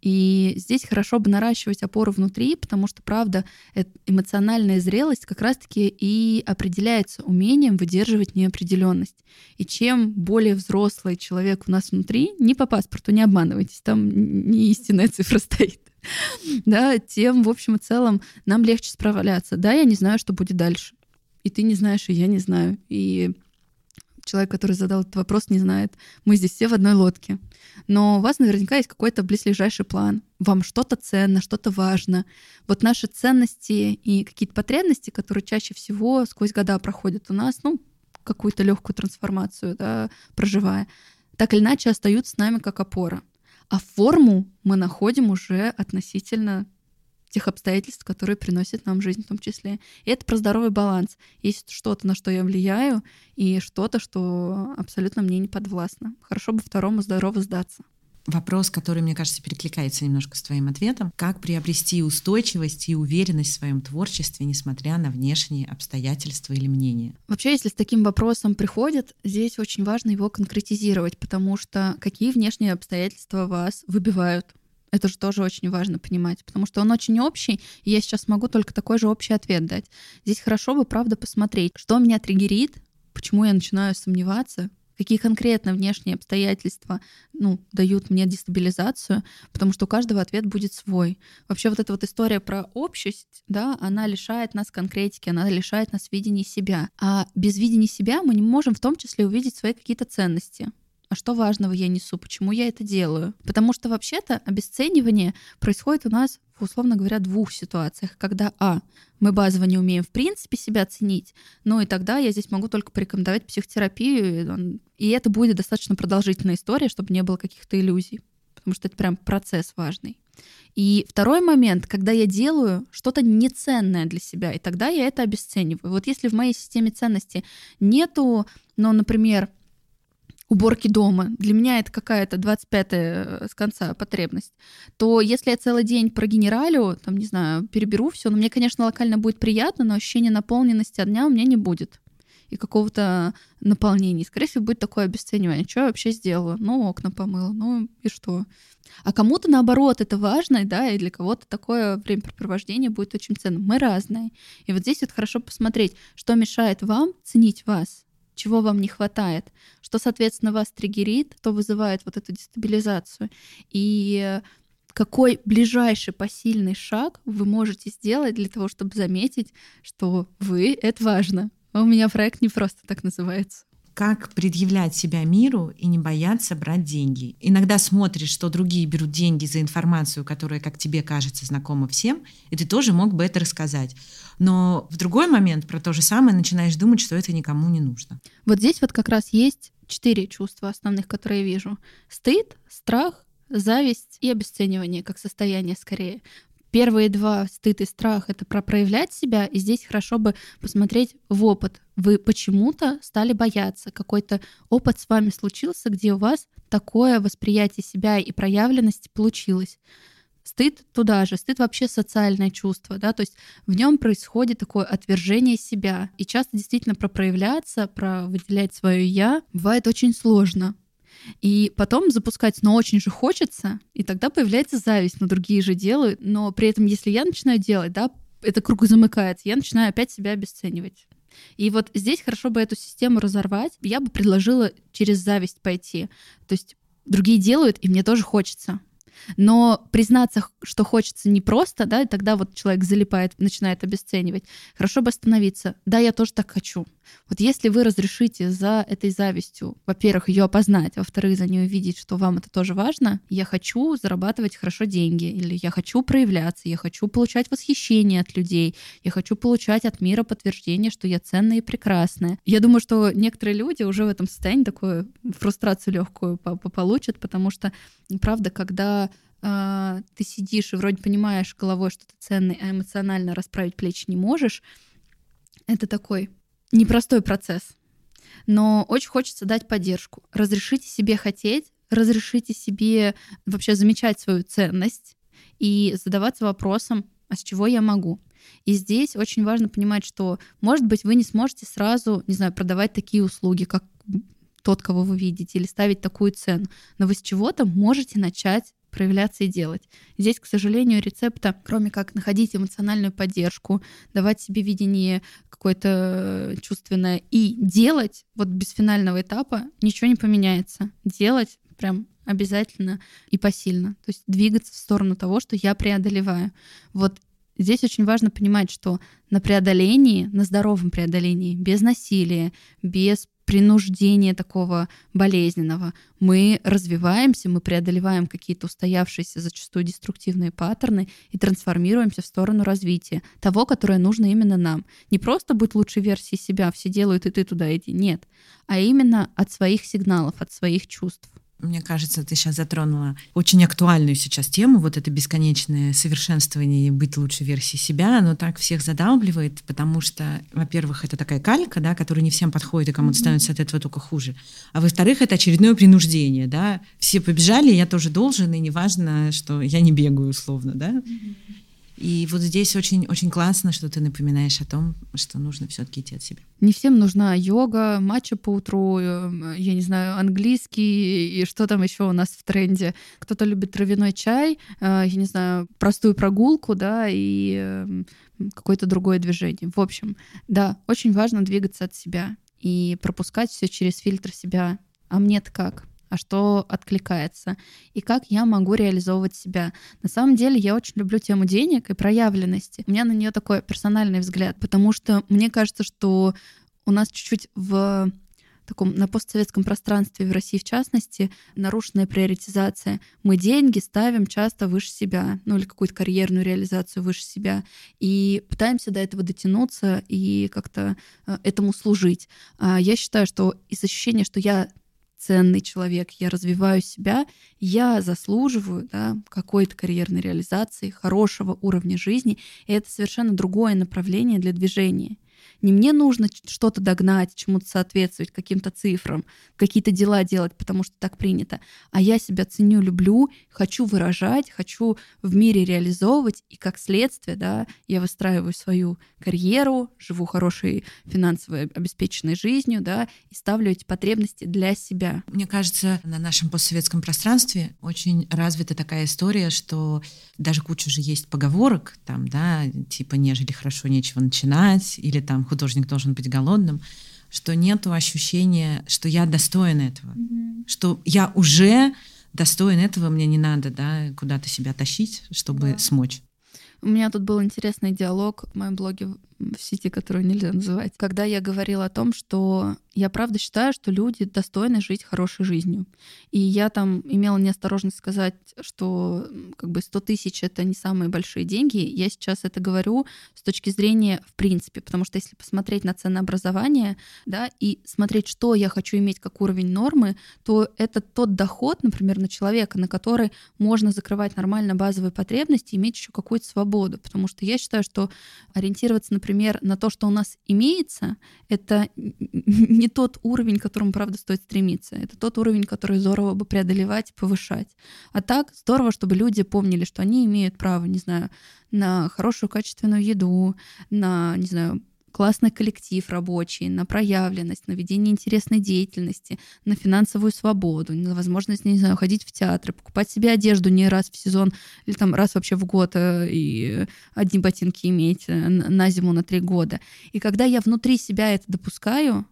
Speaker 2: И здесь хорошо бы наращивать опору внутри, потому что, правда, эмоциональная зрелость как раз-таки и определяется умением выдерживать неопределенность. И чем более взрослый человек у нас внутри, не по паспорту, не обманывайтесь, там не истинная цифра стоит, да, тем, в общем и целом, нам легче справляться. Да, я не знаю, что будет дальше. И ты не знаешь, и я не знаю. И человек, который задал этот вопрос, не знает. Мы здесь все в одной лодке. Но у вас наверняка есть какой-то близлежащий план. Вам что-то ценно, что-то важно. Вот наши ценности и какие-то потребности, которые чаще всего сквозь года проходят у нас, ну, какую-то легкую трансформацию, да, проживая, так или иначе остаются с нами как опора. А форму мы находим уже относительно тех обстоятельств, которые приносят нам жизнь в том числе. И это про здоровый баланс. Есть что-то, на что я влияю, и что-то, что абсолютно мне не подвластно. Хорошо бы второму здорово сдаться.
Speaker 1: Вопрос, который, мне кажется, перекликается немножко с твоим ответом. Как приобрести устойчивость и уверенность в своем творчестве, несмотря на внешние обстоятельства или мнения?
Speaker 2: Вообще, если с таким вопросом приходят, здесь очень важно его конкретизировать, потому что какие внешние обстоятельства вас выбивают это же тоже очень важно понимать, потому что он очень общий, и я сейчас могу только такой же общий ответ дать. Здесь хорошо бы, правда, посмотреть, что меня триггерит, почему я начинаю сомневаться, какие конкретно внешние обстоятельства ну, дают мне дестабилизацию, потому что у каждого ответ будет свой. Вообще вот эта вот история про общесть, да, она лишает нас конкретики, она лишает нас видения себя. А без видения себя мы не можем в том числе увидеть свои какие-то ценности а что важного я несу, почему я это делаю. Потому что вообще-то обесценивание происходит у нас условно говоря, двух ситуациях. Когда, а, мы базово не умеем в принципе себя ценить, ну и тогда я здесь могу только порекомендовать психотерапию, и это будет достаточно продолжительная история, чтобы не было каких-то иллюзий, потому что это прям процесс важный. И второй момент, когда я делаю что-то неценное для себя, и тогда я это обесцениваю. Вот если в моей системе ценностей нету, ну, например, уборки дома, для меня это какая-то 25-я э, с конца потребность, то если я целый день про генералю, там, не знаю, переберу все, ну, мне, конечно, локально будет приятно, но ощущение наполненности от дня у меня не будет и какого-то наполнения. Скорее всего, будет такое обесценивание. Что я вообще сделала? Ну, окна помыла, ну и что? А кому-то, наоборот, это важно, да, и для кого-то такое времяпрепровождение будет очень ценным. Мы разные. И вот здесь вот хорошо посмотреть, что мешает вам ценить вас, чего вам не хватает, что, соответственно, вас триггерит, то вызывает вот эту дестабилизацию. И какой ближайший посильный шаг вы можете сделать для того, чтобы заметить, что вы — это важно. А у меня проект не просто так называется
Speaker 1: как предъявлять себя миру и не бояться брать деньги. Иногда смотришь, что другие берут деньги за информацию, которая, как тебе кажется, знакома всем, и ты тоже мог бы это рассказать. Но в другой момент про то же самое начинаешь думать, что это никому не нужно.
Speaker 2: Вот здесь вот как раз есть четыре чувства основных, которые я вижу. Стыд, страх, зависть и обесценивание как состояние скорее. Первые два, стыд и страх, это про проявлять себя, и здесь хорошо бы посмотреть в опыт. Вы почему-то стали бояться, какой-то опыт с вами случился, где у вас такое восприятие себя и проявленности получилось. Стыд туда же, стыд вообще социальное чувство, да, то есть в нем происходит такое отвержение себя. И часто действительно про проявляться, про выделять свое я бывает очень сложно. И потом запускать, но очень же хочется, и тогда появляется зависть, но другие же делают, но при этом, если я начинаю делать, да, это круг замыкается, я начинаю опять себя обесценивать. И вот здесь хорошо бы эту систему разорвать. Я бы предложила через зависть пойти. То есть другие делают, и мне тоже хочется. Но признаться, что хочется не просто, да, и тогда вот человек залипает, начинает обесценивать. Хорошо бы остановиться. Да, я тоже так хочу. Вот если вы разрешите за этой завистью, во-первых, ее опознать, а во-вторых, за нее увидеть, что вам это тоже важно, я хочу зарабатывать хорошо деньги, или я хочу проявляться, я хочу получать восхищение от людей, я хочу получать от мира подтверждение, что я ценная и прекрасная. Я думаю, что некоторые люди уже в этом состоянии такую фрустрацию легкую получат, потому что, правда, когда э, ты сидишь и вроде понимаешь головой, что ты ценный, а эмоционально расправить плечи не можешь, это такой непростой процесс. Но очень хочется дать поддержку. Разрешите себе хотеть, разрешите себе вообще замечать свою ценность и задаваться вопросом, а с чего я могу. И здесь очень важно понимать, что, может быть, вы не сможете сразу, не знаю, продавать такие услуги, как тот, кого вы видите, или ставить такую цену. Но вы с чего-то можете начать проявляться и делать. Здесь, к сожалению, рецепта, кроме как находить эмоциональную поддержку, давать себе видение какое-то чувственное и делать, вот без финального этапа ничего не поменяется. Делать прям обязательно и посильно. То есть двигаться в сторону того, что я преодолеваю. Вот здесь очень важно понимать, что на преодолении, на здоровом преодолении, без насилия, без принуждения такого болезненного, мы развиваемся, мы преодолеваем какие-то устоявшиеся зачастую деструктивные паттерны и трансформируемся в сторону развития, того, которое нужно именно нам. Не просто быть лучшей версией себя, все делают, и ты туда иди, нет, а именно от своих сигналов, от своих чувств.
Speaker 1: Мне кажется, ты сейчас затронула очень актуальную сейчас тему, вот это бесконечное совершенствование и быть лучшей версией себя, оно так всех задалбливает, потому что, во-первых, это такая калька, да, которая не всем подходит, и кому-то становится от этого только хуже. А во-вторых, это очередное принуждение, да. Все побежали, я тоже должен, и неважно, что я не бегаю условно, да. Mm-hmm. И вот здесь очень-очень классно, что ты напоминаешь о том, что нужно все-таки идти от себя.
Speaker 2: Не всем нужна йога, матча по утру, э, я не знаю, английский и что там еще у нас в тренде. Кто-то любит травяной чай, э, я не знаю, простую прогулку, да, и эм, какое-то другое движение. В общем, да, очень важно двигаться от себя и пропускать все через фильтр себя. А мне-то как? А что откликается, и как я могу реализовывать себя. На самом деле я очень люблю тему денег и проявленности. У меня на нее такой персональный взгляд, потому что мне кажется, что у нас чуть-чуть в таком на постсоветском пространстве, в России в частности, нарушенная приоритизация. Мы деньги ставим часто выше себя, ну или какую-то карьерную реализацию выше себя, и пытаемся до этого дотянуться и как-то э, этому служить. А я считаю, что из ощущения, что я ценный человек, я развиваю себя, я заслуживаю да, какой-то карьерной реализации, хорошего уровня жизни, и это совершенно другое направление для движения. Не мне нужно что-то догнать, чему-то соответствовать, каким-то цифрам, какие-то дела делать, потому что так принято. А я себя ценю, люблю, хочу выражать, хочу в мире реализовывать, и как следствие, да, я выстраиваю свою карьеру, живу хорошей финансово обеспеченной жизнью, да, и ставлю эти потребности для себя.
Speaker 1: Мне кажется, на нашем постсоветском пространстве очень развита такая история, что даже куча же есть поговорок, там, да, типа «нежели хорошо, нечего начинать», или там художник должен быть голодным, что нету ощущения, что я достоин этого, mm-hmm. что я уже достоин этого, мне не надо, да, куда-то себя тащить, чтобы yeah. смочь.
Speaker 2: У меня тут был интересный диалог в моем блоге в сети, которую нельзя называть, когда я говорила о том, что я правда считаю, что люди достойны жить хорошей жизнью. И я там имела неосторожность сказать, что как бы 100 тысяч — это не самые большие деньги. Я сейчас это говорю с точки зрения в принципе, потому что если посмотреть на ценообразование, да, и смотреть, что я хочу иметь как уровень нормы, то это тот доход, например, на человека, на который можно закрывать нормально базовые потребности иметь еще какую-то свободу. Потому что я считаю, что ориентироваться, например, например, на то, что у нас имеется, это не тот уровень, к которому, правда, стоит стремиться. Это тот уровень, который здорово бы преодолевать, повышать. А так здорово, чтобы люди помнили, что они имеют право, не знаю, на хорошую качественную еду, на, не знаю, классный коллектив рабочий, на проявленность, на ведение интересной деятельности, на финансовую свободу, на возможность, не знаю, ходить в театры, покупать себе одежду не раз в сезон или там раз вообще в год э, и одни ботинки иметь э, на зиму на три года. И когда я внутри себя это допускаю,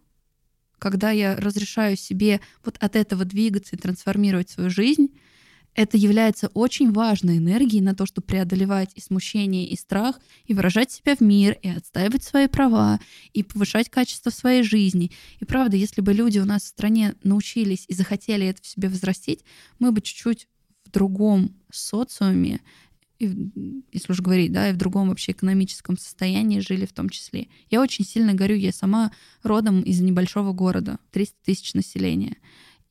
Speaker 2: когда я разрешаю себе вот от этого двигаться и трансформировать свою жизнь, это является очень важной энергией на то, чтобы преодолевать и смущение, и страх, и выражать себя в мир, и отстаивать свои права, и повышать качество своей жизни. И правда, если бы люди у нас в стране научились и захотели это в себе возрастить, мы бы чуть-чуть в другом социуме, и, если уж говорить, да, и в другом вообще экономическом состоянии жили в том числе. Я очень сильно горю, я сама родом из небольшого города, 300 тысяч населения.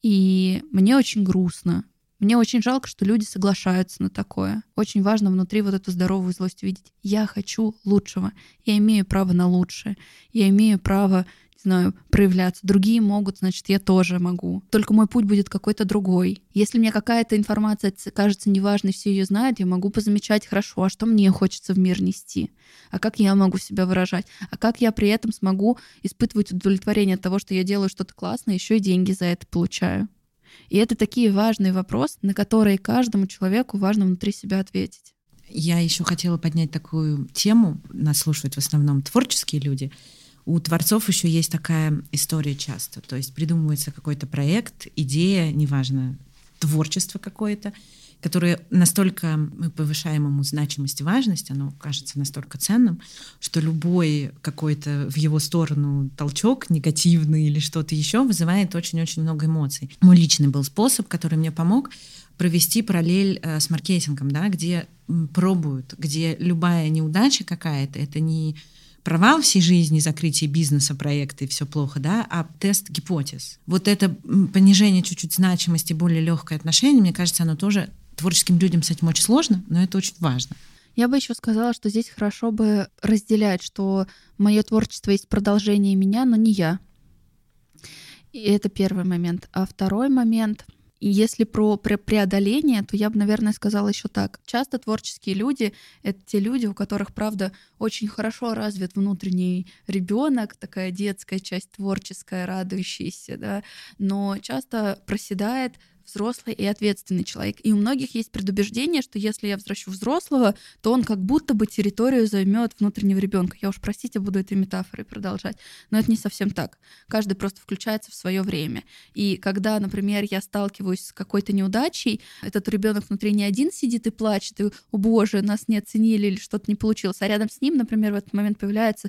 Speaker 2: И мне очень грустно, мне очень жалко, что люди соглашаются на такое. Очень важно внутри вот эту здоровую злость увидеть. Я хочу лучшего. Я имею право на лучшее. Я имею право не знаю, проявляться. Другие могут, значит, я тоже могу. Только мой путь будет какой-то другой. Если мне какая-то информация кажется неважной, все ее знают, я могу позамечать хорошо, а что мне хочется в мир нести, а как я могу себя выражать, а как я при этом смогу испытывать удовлетворение от того, что я делаю что-то классное, еще и деньги за это получаю. И это такие важные вопросы, на которые каждому человеку важно внутри себя ответить.
Speaker 1: Я еще хотела поднять такую тему. Нас слушают в основном творческие люди. У творцов еще есть такая история часто. То есть придумывается какой-то проект, идея, неважно, творчество какое-то, которое настолько мы повышаем ему значимость и важность, оно кажется настолько ценным, что любой какой-то в его сторону толчок негативный или что-то еще вызывает очень-очень много эмоций. Мой личный был способ, который мне помог провести параллель э, с маркетингом, да, где пробуют, где любая неудача какая-то, это не провал всей жизни, закрытие бизнеса, проекта и все плохо, да, а тест гипотез. Вот это понижение чуть-чуть значимости, более легкое отношение, мне кажется, оно тоже творческим людям с этим очень сложно, но это очень важно.
Speaker 2: Я бы еще сказала, что здесь хорошо бы разделять, что мое творчество есть продолжение меня, но не я. И это первый момент. А второй момент — если про преодоление, то я бы, наверное, сказала еще так. Часто творческие люди — это те люди, у которых, правда, очень хорошо развит внутренний ребенок, такая детская часть творческая, радующаяся, да, но часто проседает взрослый и ответственный человек. И у многих есть предубеждение, что если я возвращу взрослого, то он как будто бы территорию займет внутреннего ребенка. Я уж, простите, буду этой метафорой продолжать. Но это не совсем так. Каждый просто включается в свое время. И когда, например, я сталкиваюсь с какой-то неудачей, этот ребенок внутри не один сидит и плачет, и, о боже, нас не оценили или что-то не получилось, а рядом с ним, например, в этот момент появляется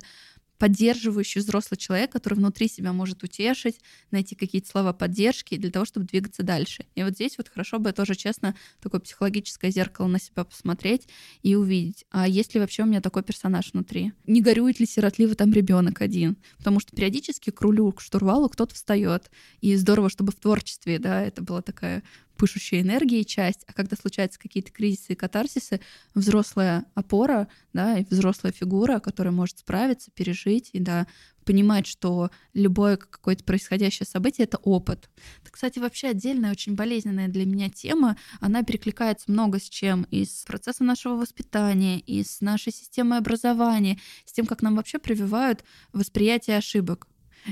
Speaker 2: поддерживающий взрослый человек, который внутри себя может утешить, найти какие-то слова поддержки для того, чтобы двигаться дальше. И вот здесь вот хорошо бы тоже честно такое психологическое зеркало на себя посмотреть и увидеть, а есть ли вообще у меня такой персонаж внутри? Не горюет ли сиротливо там ребенок один? Потому что периодически к рулю, к штурвалу кто-то встает. И здорово, чтобы в творчестве, да, это была такая пышущая энергией часть, а когда случаются какие-то кризисы и катарсисы, взрослая опора, да, и взрослая фигура, которая может справиться, пережить и, да, понимать, что любое какое-то происходящее событие — это опыт. Это, кстати, вообще отдельная, очень болезненная для меня тема. Она перекликается много с чем. Из процесса нашего воспитания, из нашей системы образования, с тем, как нам вообще прививают восприятие ошибок.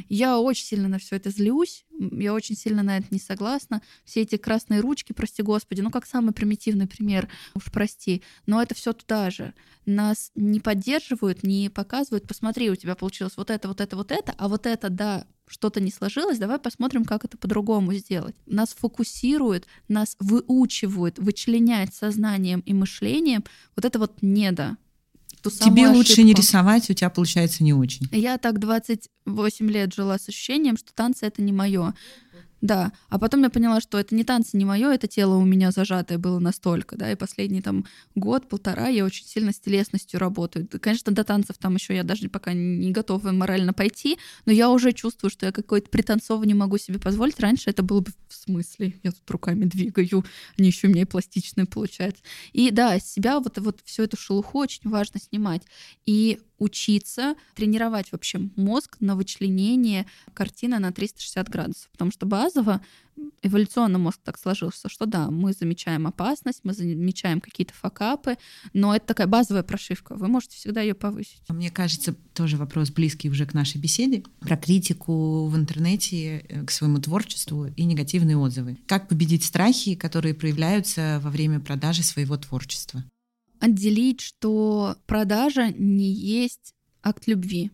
Speaker 2: Я очень сильно на все это злюсь, я очень сильно на это не согласна. Все эти красные ручки, прости господи, ну как самый примитивный пример, уж прости, но это все туда же. Нас не поддерживают, не показывают, посмотри, у тебя получилось вот это, вот это, вот это, а вот это, да, что-то не сложилось, давай посмотрим, как это по-другому сделать. Нас фокусируют, нас выучивают, вычленяют сознанием и мышлением вот это вот недо,
Speaker 1: ту самую Тебе ошибку. лучше не рисовать, у тебя получается не очень.
Speaker 2: Я так 28 лет жила с ощущением, что танцы это не мое. Да, а потом я поняла, что это не танцы, не мое, это тело у меня зажатое было настолько, да, и последний там год-полтора я очень сильно с телесностью работаю. Конечно, до танцев там еще я даже пока не готова морально пойти, но я уже чувствую, что я какое-то пританцовывание могу себе позволить. Раньше это было бы в смысле, я тут руками двигаю, они еще у меня и пластичные получаются. И да, себя вот, вот всю эту шелуху очень важно снимать. И учиться тренировать вообще мозг на вычленение картины на 360 градусов. Потому что базово эволюционно мозг так сложился, что да, мы замечаем опасность, мы замечаем какие-то факапы, но это такая базовая прошивка, вы можете всегда ее повысить.
Speaker 1: Мне кажется, тоже вопрос близкий уже к нашей беседе, про критику в интернете э, к своему творчеству и негативные отзывы. Как победить страхи, которые проявляются во время продажи своего творчества?
Speaker 2: Отделить, что продажа не есть акт любви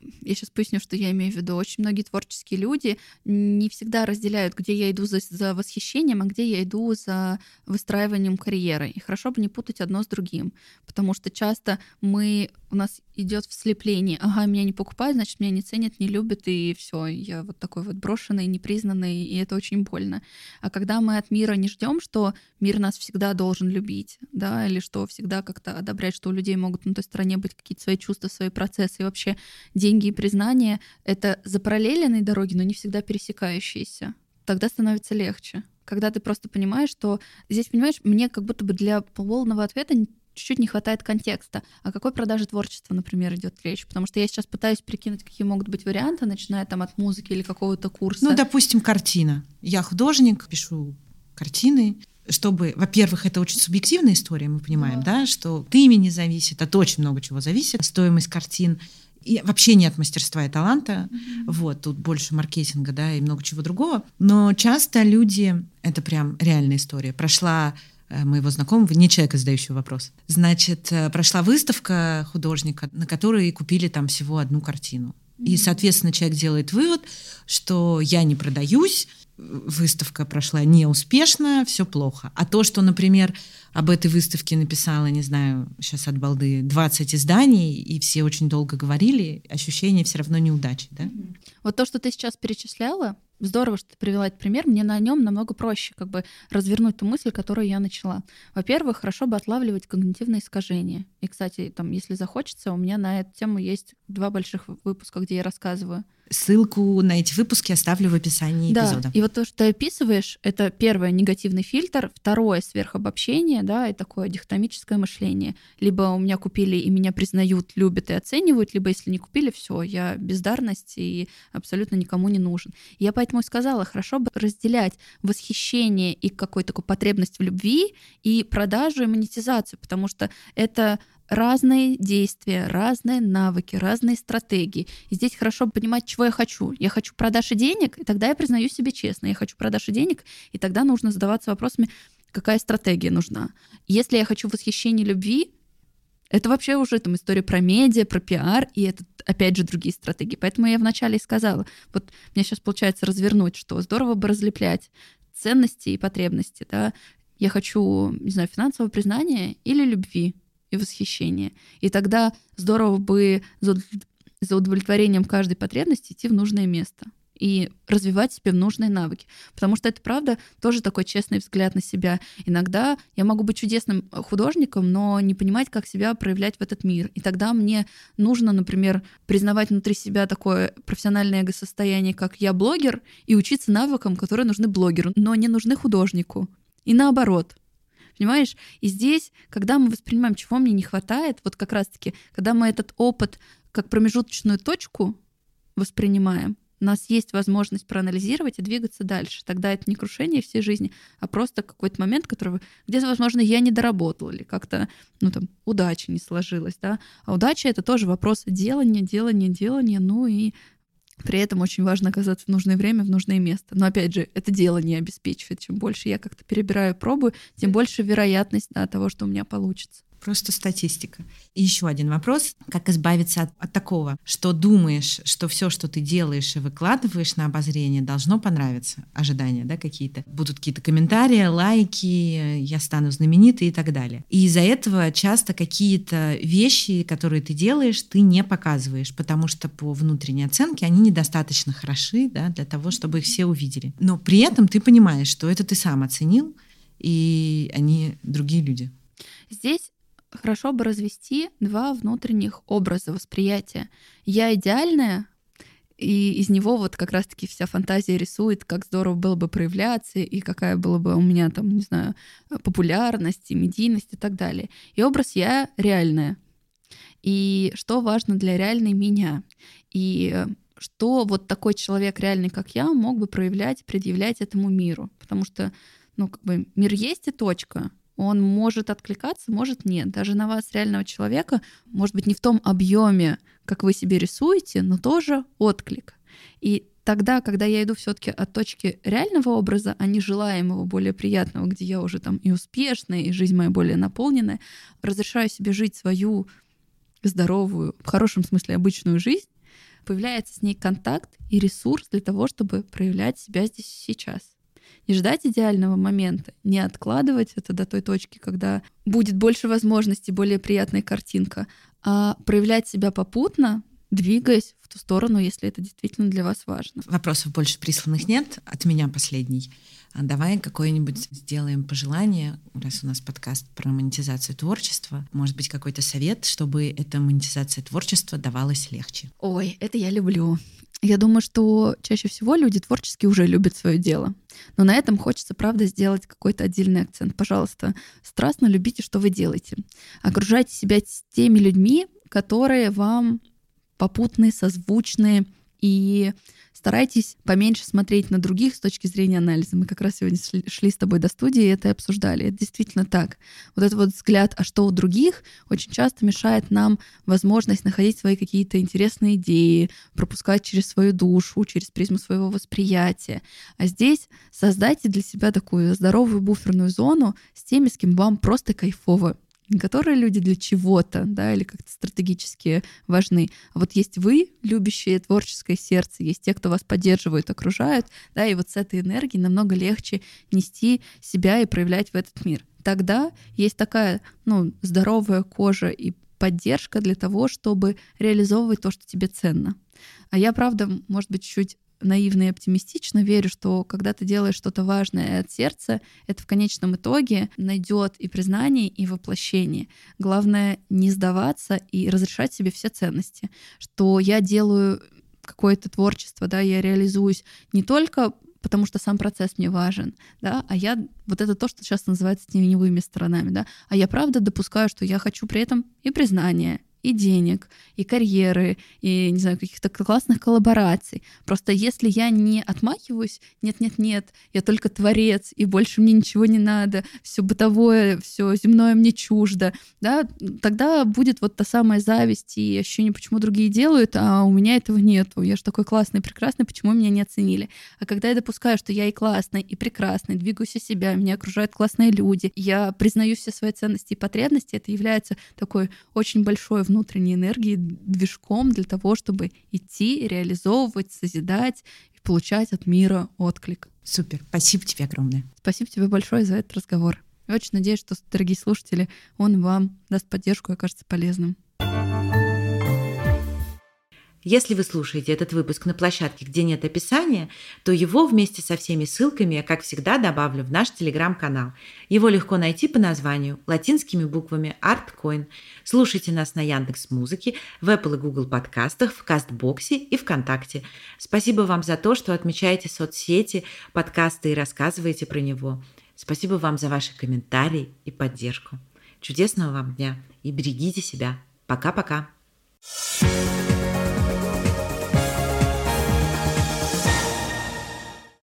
Speaker 2: я сейчас поясню, что я имею в виду. Очень многие творческие люди не всегда разделяют, где я иду за, за восхищением, а где я иду за выстраиванием карьеры. И хорошо бы не путать одно с другим, потому что часто мы у нас идет вслепление. Ага, меня не покупают, значит, меня не ценят, не любят, и все, я вот такой вот брошенный, непризнанный, и это очень больно. А когда мы от мира не ждем, что мир нас всегда должен любить, да, или что всегда как-то одобрять, что у людей могут на той стороне быть какие-то свои чувства, свои процессы, и вообще деньги и признание — это запараллеленные дороги, но не всегда пересекающиеся. Тогда становится легче. Когда ты просто понимаешь, что здесь, понимаешь, мне как будто бы для полного ответа чуть-чуть не хватает контекста. О какой продаже творчества, например, идет речь? Потому что я сейчас пытаюсь прикинуть, какие могут быть варианты, начиная там от музыки или какого-то курса.
Speaker 1: Ну, допустим, картина. Я художник, пишу картины, чтобы, во-первых, это очень субъективная история, мы понимаем, да, да что от имени зависит, от очень много чего зависит, стоимость картин, И вообще нет мастерства и таланта. Mm-hmm. Вот, тут больше маркетинга, да, и много чего другого. Но часто люди, это прям реальная история, прошла моего знакомого, не человека, задающего вопрос. Значит, э, прошла выставка художника, на которой купили там всего одну картину. И, соответственно, человек делает вывод, что я не продаюсь, выставка прошла неуспешно, все плохо. А то, что, например, об этой выставке написала, не знаю, сейчас от балды 20 изданий, и все очень долго говорили, ощущение все равно неудачи, да?
Speaker 2: Вот то, что ты сейчас перечисляла, здорово, что ты привела этот пример. Мне на нем намного проще как бы развернуть ту мысль, которую я начала. Во-первых, хорошо бы отлавливать когнитивные искажения. И, кстати, там, если захочется, у меня на эту тему есть два больших выпуска, где я рассказываю.
Speaker 1: Ссылку на эти выпуски оставлю в описании
Speaker 2: да,
Speaker 1: эпизода.
Speaker 2: И вот то, что ты описываешь, это первое негативный фильтр, второе сверхобобщение, да, и такое дихотомическое мышление. Либо у меня купили и меня признают, любят и оценивают, либо если не купили, все, я бездарность и абсолютно никому не нужен. Я поэтому и сказала, хорошо бы разделять восхищение и какую-то такую потребность в любви и продажу и монетизацию, потому что это разные действия, разные навыки, разные стратегии. И здесь хорошо понимать, чего я хочу. Я хочу продаж и денег, и тогда я признаю себе честно. Я хочу продаж и денег, и тогда нужно задаваться вопросами, какая стратегия нужна. Если я хочу восхищения любви, это вообще уже там история про медиа, про пиар, и это, опять же, другие стратегии. Поэтому я вначале и сказала, вот мне сейчас получается развернуть, что здорово бы разлеплять ценности и потребности, да. Я хочу, не знаю, финансового признания или любви и восхищение. И тогда здорово бы за удовлетворением каждой потребности идти в нужное место и развивать себе нужные навыки. Потому что это, правда, тоже такой честный взгляд на себя. Иногда я могу быть чудесным художником, но не понимать, как себя проявлять в этот мир. И тогда мне нужно, например, признавать внутри себя такое профессиональное эго-состояние, как я блогер, и учиться навыкам, которые нужны блогеру, но не нужны художнику. И наоборот. Понимаешь? И здесь, когда мы воспринимаем, чего мне не хватает, вот как раз-таки, когда мы этот опыт как промежуточную точку воспринимаем, у нас есть возможность проанализировать и двигаться дальше. Тогда это не крушение всей жизни, а просто какой-то момент, которого, где, возможно, я не доработал или как-то, ну там, удача не сложилась, да. А удача — это тоже вопрос делания, делания, делания, ну и при этом очень важно оказаться в нужное время, в нужное место. Но опять же, это дело не обеспечивает. Чем больше я как-то перебираю, пробую, тем больше вероятность да, того, что у меня получится.
Speaker 1: Просто статистика. И еще один вопрос. Как избавиться от, от такого, что думаешь, что все, что ты делаешь и выкладываешь на обозрение, должно понравиться? Ожидания, да, какие-то? Будут какие-то комментарии, лайки, я стану знаменитой и так далее. И из-за этого часто какие-то вещи, которые ты делаешь, ты не показываешь, потому что по внутренней оценке они недостаточно хороши, да, для того, чтобы их все увидели. Но при этом ты понимаешь, что это ты сам оценил, и они другие люди.
Speaker 2: Здесь хорошо бы развести два внутренних образа восприятия. Я идеальная, и из него вот как раз-таки вся фантазия рисует, как здорово было бы проявляться, и какая была бы у меня там, не знаю, популярность, и медийность и так далее. И образ я реальная. И что важно для реальной меня. И что вот такой человек реальный, как я, мог бы проявлять, предъявлять этому миру. Потому что, ну, как бы мир есть и точка он может откликаться, может нет. Даже на вас реального человека, может быть, не в том объеме, как вы себе рисуете, но тоже отклик. И тогда, когда я иду все-таки от точки реального образа, а не желаемого, более приятного, где я уже там и успешная, и жизнь моя более наполненная, разрешаю себе жить свою здоровую, в хорошем смысле обычную жизнь, появляется с ней контакт и ресурс для того, чтобы проявлять себя здесь сейчас не ждать идеального момента, не откладывать это до той точки, когда будет больше возможностей, более приятная картинка, а проявлять себя попутно, двигаясь в ту сторону, если это действительно для вас важно.
Speaker 1: Вопросов больше присланных нет. От меня последний. А давай какое-нибудь сделаем пожелание, раз у нас подкаст про монетизацию творчества. Может быть, какой-то совет, чтобы эта монетизация творчества давалась легче.
Speaker 2: Ой, это я люблю. Я думаю, что чаще всего люди творчески уже любят свое дело. Но на этом хочется, правда, сделать какой-то отдельный акцент. Пожалуйста, страстно любите, что вы делаете. Окружайте себя теми людьми, которые вам попутные, созвучные и старайтесь поменьше смотреть на других с точки зрения анализа. Мы как раз сегодня шли с тобой до студии и это обсуждали. Это действительно так. Вот этот вот взгляд, а что у других, очень часто мешает нам возможность находить свои какие-то интересные идеи, пропускать через свою душу, через призму своего восприятия. А здесь создайте для себя такую здоровую буферную зону с теми, с кем вам просто кайфово которые люди для чего-то, да, или как-то стратегически важны, а вот есть вы, любящие творческое сердце, есть те, кто вас поддерживают, окружают, да, и вот с этой энергией намного легче нести себя и проявлять в этот мир. Тогда есть такая, ну, здоровая кожа и поддержка для того, чтобы реализовывать то, что тебе ценно. А я, правда, может быть, чуть наивно и оптимистично верю, что когда ты делаешь что-то важное от сердца, это в конечном итоге найдет и признание, и воплощение. Главное не сдаваться и разрешать себе все ценности, что я делаю какое-то творчество, да, я реализуюсь не только потому что сам процесс мне важен, да, а я вот это то, что сейчас называется теневыми сторонами, да, а я правда допускаю, что я хочу при этом и признания, и денег, и карьеры, и, не знаю, каких-то классных коллабораций. Просто если я не отмахиваюсь, нет-нет-нет, я только творец, и больше мне ничего не надо, все бытовое, все земное мне чуждо, да, тогда будет вот та самая зависть и ощущение, почему другие делают, а у меня этого нету. Я же такой классный, прекрасный, почему меня не оценили? А когда я допускаю, что я и классный, и прекрасный, двигаюсь из себя, меня окружают классные люди, я признаю все свои ценности и потребности, это является такой очень большой внутренней энергией, движком для того, чтобы идти, реализовывать, созидать и получать от мира отклик.
Speaker 1: Супер. Спасибо тебе огромное.
Speaker 2: Спасибо тебе большое за этот разговор. Я очень надеюсь, что, дорогие слушатели, он вам даст поддержку и окажется полезным.
Speaker 1: Если вы слушаете этот выпуск на площадке, где нет описания, то его вместе со всеми ссылками я, как всегда, добавлю в наш телеграм-канал. Его легко найти по названию латинскими буквами ArtCoin. Слушайте нас на Яндекс Музыке, в Apple и Google подкастах, в Кастбоксе и ВКонтакте. Спасибо вам за то, что отмечаете соцсети, подкасты и рассказываете про него. Спасибо вам за ваши комментарии и поддержку. Чудесного вам дня и берегите себя. Пока-пока. thank you